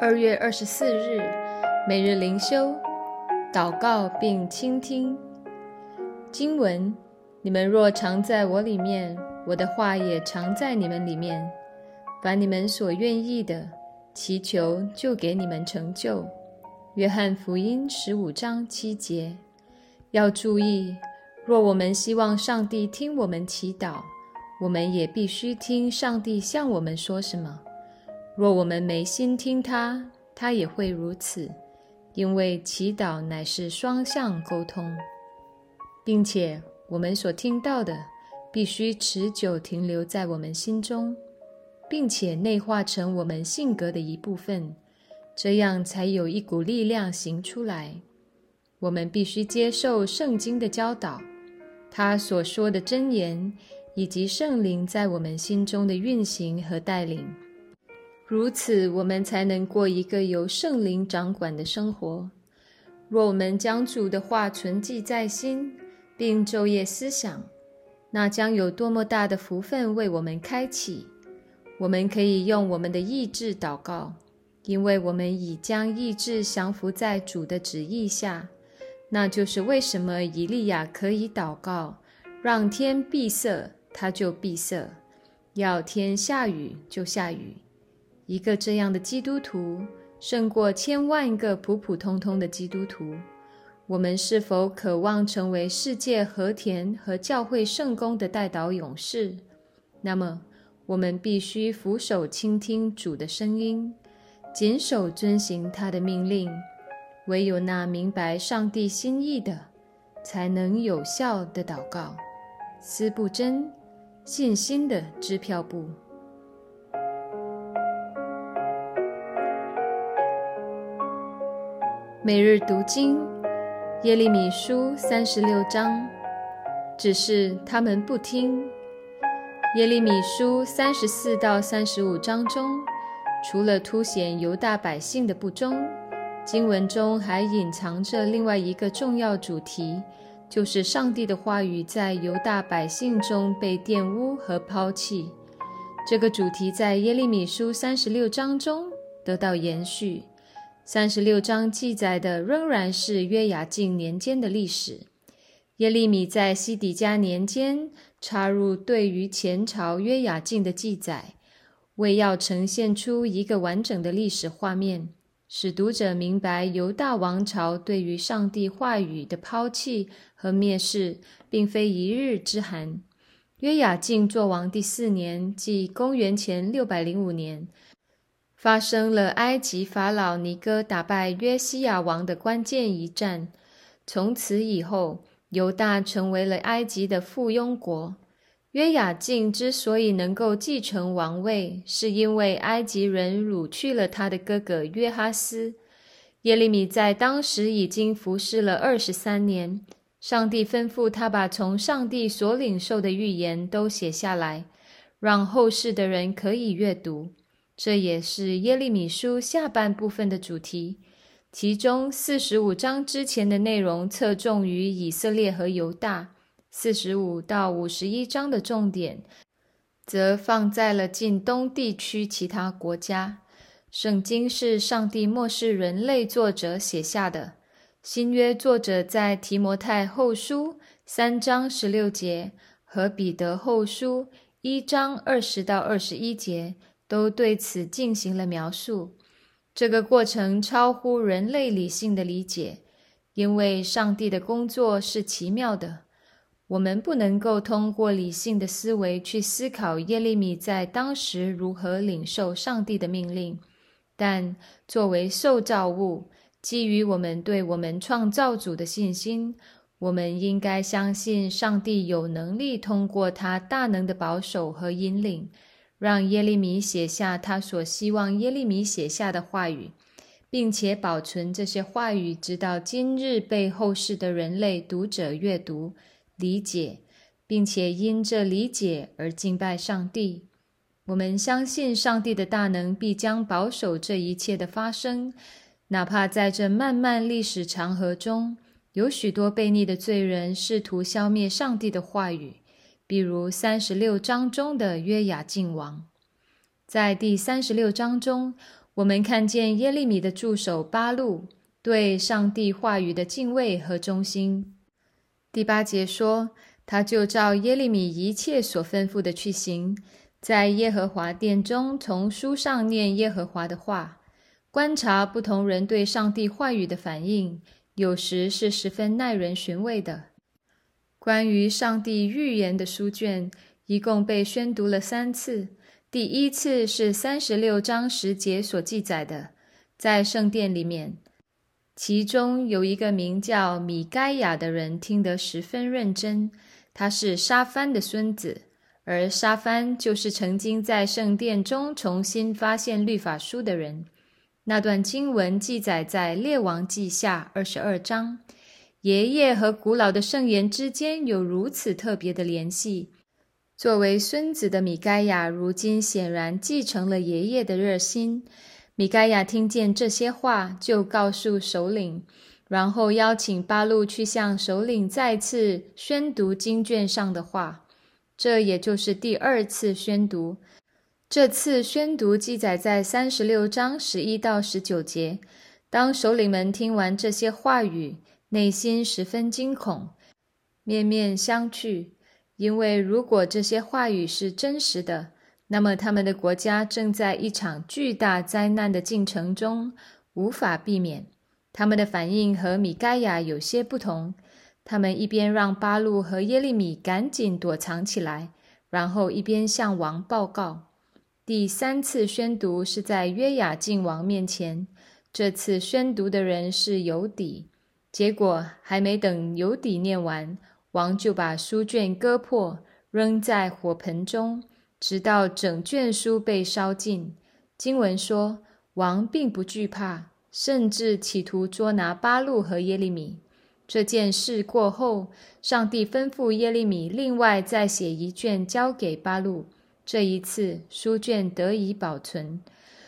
二月二十四日，每日灵修，祷告并倾听经文。你们若常在我里面，我的话也常在你们里面。凡你们所愿意的，祈求就给你们成就。约翰福音十五章七节。要注意，若我们希望上帝听我们祈祷，我们也必须听上帝向我们说什么。若我们没心听他，他也会如此，因为祈祷乃是双向沟通，并且我们所听到的必须持久停留在我们心中，并且内化成我们性格的一部分，这样才有一股力量行出来。我们必须接受圣经的教导，他所说的真言，以及圣灵在我们心中的运行和带领。如此，我们才能过一个由圣灵掌管的生活。若我们将主的话存记在心，并昼夜思想，那将有多么大的福分为我们开启！我们可以用我们的意志祷告，因为我们已将意志降服在主的旨意下。那就是为什么以利亚可以祷告，让天闭塞，他就闭塞；要天下雨，就下雨。一个这样的基督徒胜过千万个普普通通的基督徒。我们是否渴望成为世界和田和教会圣公的代祷勇士？那么，我们必须俯首倾听主的声音，谨守遵行他的命令。唯有那明白上帝心意的，才能有效的祷告。思不真，信心的支票部。每日读经，耶利米书三十六章，只是他们不听。耶利米书三十四到三十五章中，除了凸显犹大百姓的不忠，经文中还隐藏着另外一个重要主题，就是上帝的话语在犹大百姓中被玷污和抛弃。这个主题在耶利米书三十六章中得到延续。三十六章记载的仍然是约雅敬年间的历史。耶利米在西底家年间插入对于前朝约雅敬的记载，为要呈现出一个完整的历史画面，使读者明白犹大王朝对于上帝话语的抛弃和蔑视，并非一日之寒。约雅敬作王第四年，即公元前六百零五年。发生了埃及法老尼哥打败约西亚王的关键一战。从此以后，犹大成为了埃及的附庸国。约雅敬之所以能够继承王位，是因为埃及人掳去了他的哥哥约哈斯。耶利米在当时已经服侍了二十三年。上帝吩咐他把从上帝所领受的预言都写下来，让后世的人可以阅读。这也是耶利米书下半部分的主题，其中四十五章之前的内容侧重于以色列和犹大，四十五到五十一章的重点则放在了近东地区其他国家。圣经是上帝末世人类作者写下的，新约作者在提摩太后书三章十六节和彼得后书一章二十到二十一节。都对此进行了描述。这个过程超乎人类理性的理解，因为上帝的工作是奇妙的。我们不能够通过理性的思维去思考耶利米在当时如何领受上帝的命令。但作为受造物，基于我们对我们创造主的信心，我们应该相信上帝有能力通过他大能的保守和引领。让耶利米写下他所希望耶利米写下的话语，并且保存这些话语，直到今日被后世的人类读者阅读、理解，并且因这理解而敬拜上帝。我们相信上帝的大能必将保守这一切的发生，哪怕在这漫漫历史长河中，有许多悖逆的罪人试图消灭上帝的话语。比如三十六章中的约雅敬王，在第三十六章中，我们看见耶利米的助手巴路对上帝话语的敬畏和忠心。第八节说，他就照耶利米一切所吩咐的去行，在耶和华殿中从书上念耶和华的话，观察不同人对上帝话语的反应，有时是十分耐人寻味的。关于上帝预言的书卷，一共被宣读了三次。第一次是三十六章十节所记载的，在圣殿里面，其中有一个名叫米该亚的人听得十分认真。他是沙番的孙子，而沙番就是曾经在圣殿中重新发现律法书的人。那段经文记载在列王记下二十二章。爷爷和古老的圣言之间有如此特别的联系。作为孙子的米盖亚，如今显然继承了爷爷的热心。米盖亚听见这些话，就告诉首领，然后邀请八路去向首领再次宣读经卷上的话。这也就是第二次宣读。这次宣读记载在三十六章十一到十九节。当首领们听完这些话语，内心十分惊恐，面面相觑。因为如果这些话语是真实的，那么他们的国家正在一场巨大灾难的进程中，无法避免。他们的反应和米盖亚有些不同。他们一边让巴路和耶利米赶紧躲藏起来，然后一边向王报告。第三次宣读是在约雅敬王面前，这次宣读的人是尤底。结果还没等尤底念完。王就把书卷割破，扔在火盆中，直到整卷书被烧尽。经文说，王并不惧怕，甚至企图捉拿巴路和耶利米。这件事过后，上帝吩咐耶利米另外再写一卷交给巴路。这一次，书卷得以保存。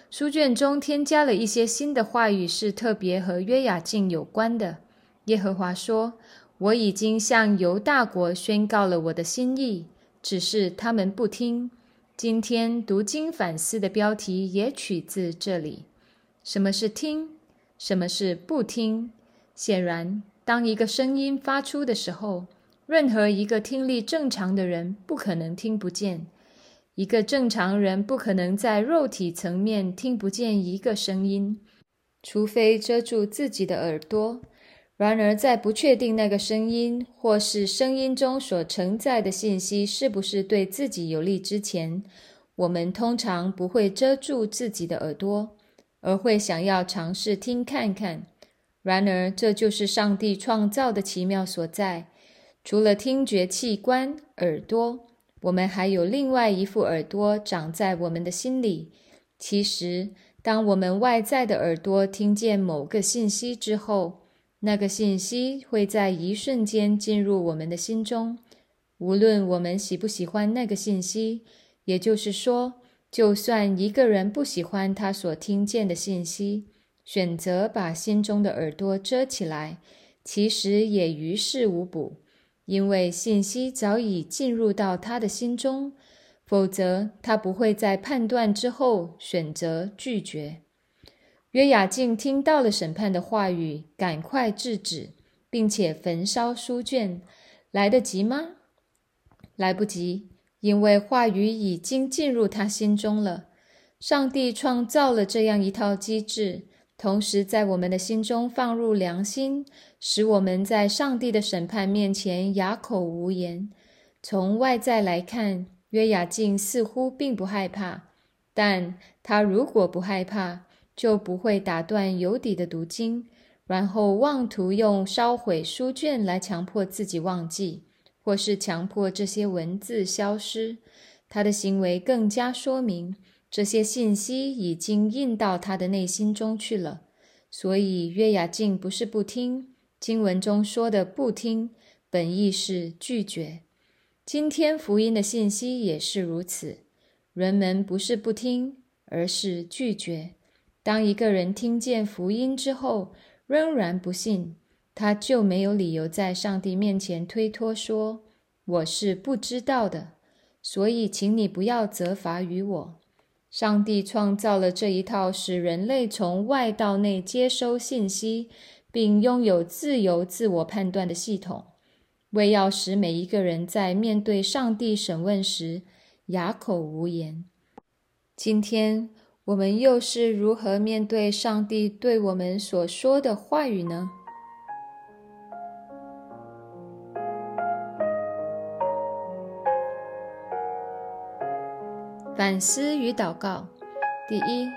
书卷中添加了一些新的话语，是特别和约雅敬有关的。耶和华说。我已经向犹大国宣告了我的心意，只是他们不听。今天读经反思的标题也取自这里。什么是听？什么是不听？显然，当一个声音发出的时候，任何一个听力正常的人不可能听不见。一个正常人不可能在肉体层面听不见一个声音，除非遮住自己的耳朵。然而，在不确定那个声音或是声音中所承载的信息是不是对自己有利之前，我们通常不会遮住自己的耳朵，而会想要尝试听看看。然而，这就是上帝创造的奇妙所在。除了听觉器官耳朵，我们还有另外一副耳朵长在我们的心里。其实，当我们外在的耳朵听见某个信息之后，那个信息会在一瞬间进入我们的心中，无论我们喜不喜欢那个信息。也就是说，就算一个人不喜欢他所听见的信息，选择把心中的耳朵遮起来，其实也于事无补，因为信息早已进入到他的心中，否则他不会在判断之后选择拒绝。约雅敬听到了审判的话语，赶快制止，并且焚烧书卷，来得及吗？来不及，因为话语已经进入他心中了。上帝创造了这样一套机制，同时在我们的心中放入良心，使我们在上帝的审判面前哑口无言。从外在来看，约雅敬似乎并不害怕，但他如果不害怕，就不会打断有底的读经，然后妄图用烧毁书卷来强迫自己忘记，或是强迫这些文字消失。他的行为更加说明这些信息已经印到他的内心中去了。所以约雅敬不是不听经文中说的不听，本意是拒绝。今天福音的信息也是如此，人们不是不听，而是拒绝。当一个人听见福音之后仍然不信，他就没有理由在上帝面前推脱说：“我是不知道的，所以请你不要责罚于我。”上帝创造了这一套使人类从外到内接收信息，并拥有自由自我判断的系统，为要使每一个人在面对上帝审问时哑口无言。今天我们又是如何面对上帝对我们所说的话语呢？反思与祷告。第一，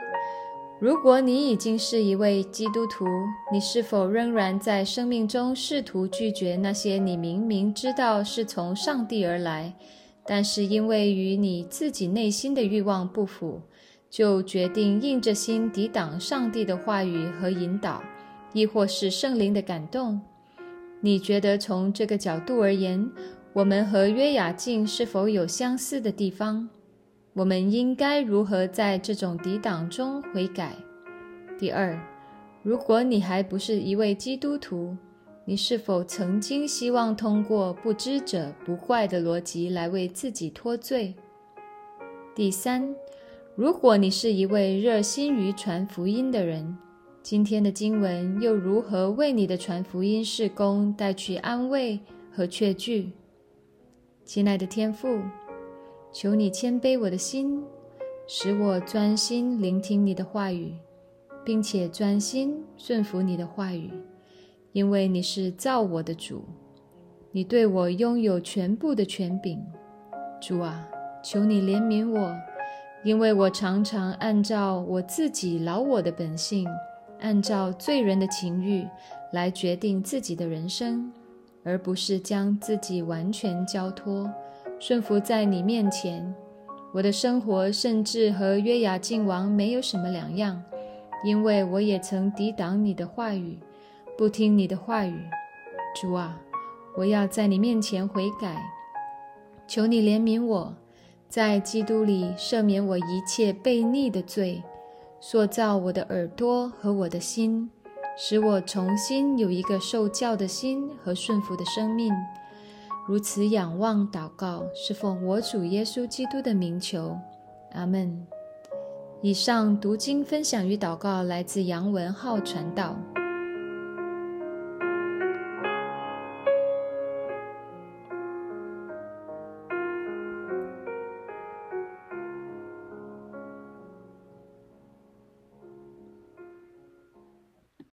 如果你已经是一位基督徒，你是否仍然在生命中试图拒绝那些你明明知道是从上帝而来，但是因为与你自己内心的欲望不符，就决定硬着心抵挡上帝的话语和引导，亦或是圣灵的感动？你觉得从这个角度而言，我们和约雅敬是否有相似的地方？我们应该如何在这种抵挡中悔改？第二，如果你还不是一位基督徒，你是否曾经希望通过不知者不怪的逻辑来为自己脱罪？第三，如果你是一位热心于传福音的人，今天的经文又如何为你的传福音事工带去安慰和确据？亲爱的天父。求你谦卑我的心，使我专心聆听你的话语，并且专心顺服你的话语，因为你是造我的主，你对我拥有全部的权柄。主啊，求你怜悯我，因为我常常按照我自己老我的本性，按照罪人的情欲来决定自己的人生，而不是将自己完全交托。顺服在你面前，我的生活甚至和约雅敬王没有什么两样，因为我也曾抵挡你的话语，不听你的话语。主啊，我要在你面前悔改，求你怜悯我，在基督里赦免我一切悖逆的罪，塑造我的耳朵和我的心，使我重新有一个受教的心和顺服的生命。如此仰望祷告，是奉我主耶稣基督的名求，阿门。以上读经分享与祷告来自杨文浩传道。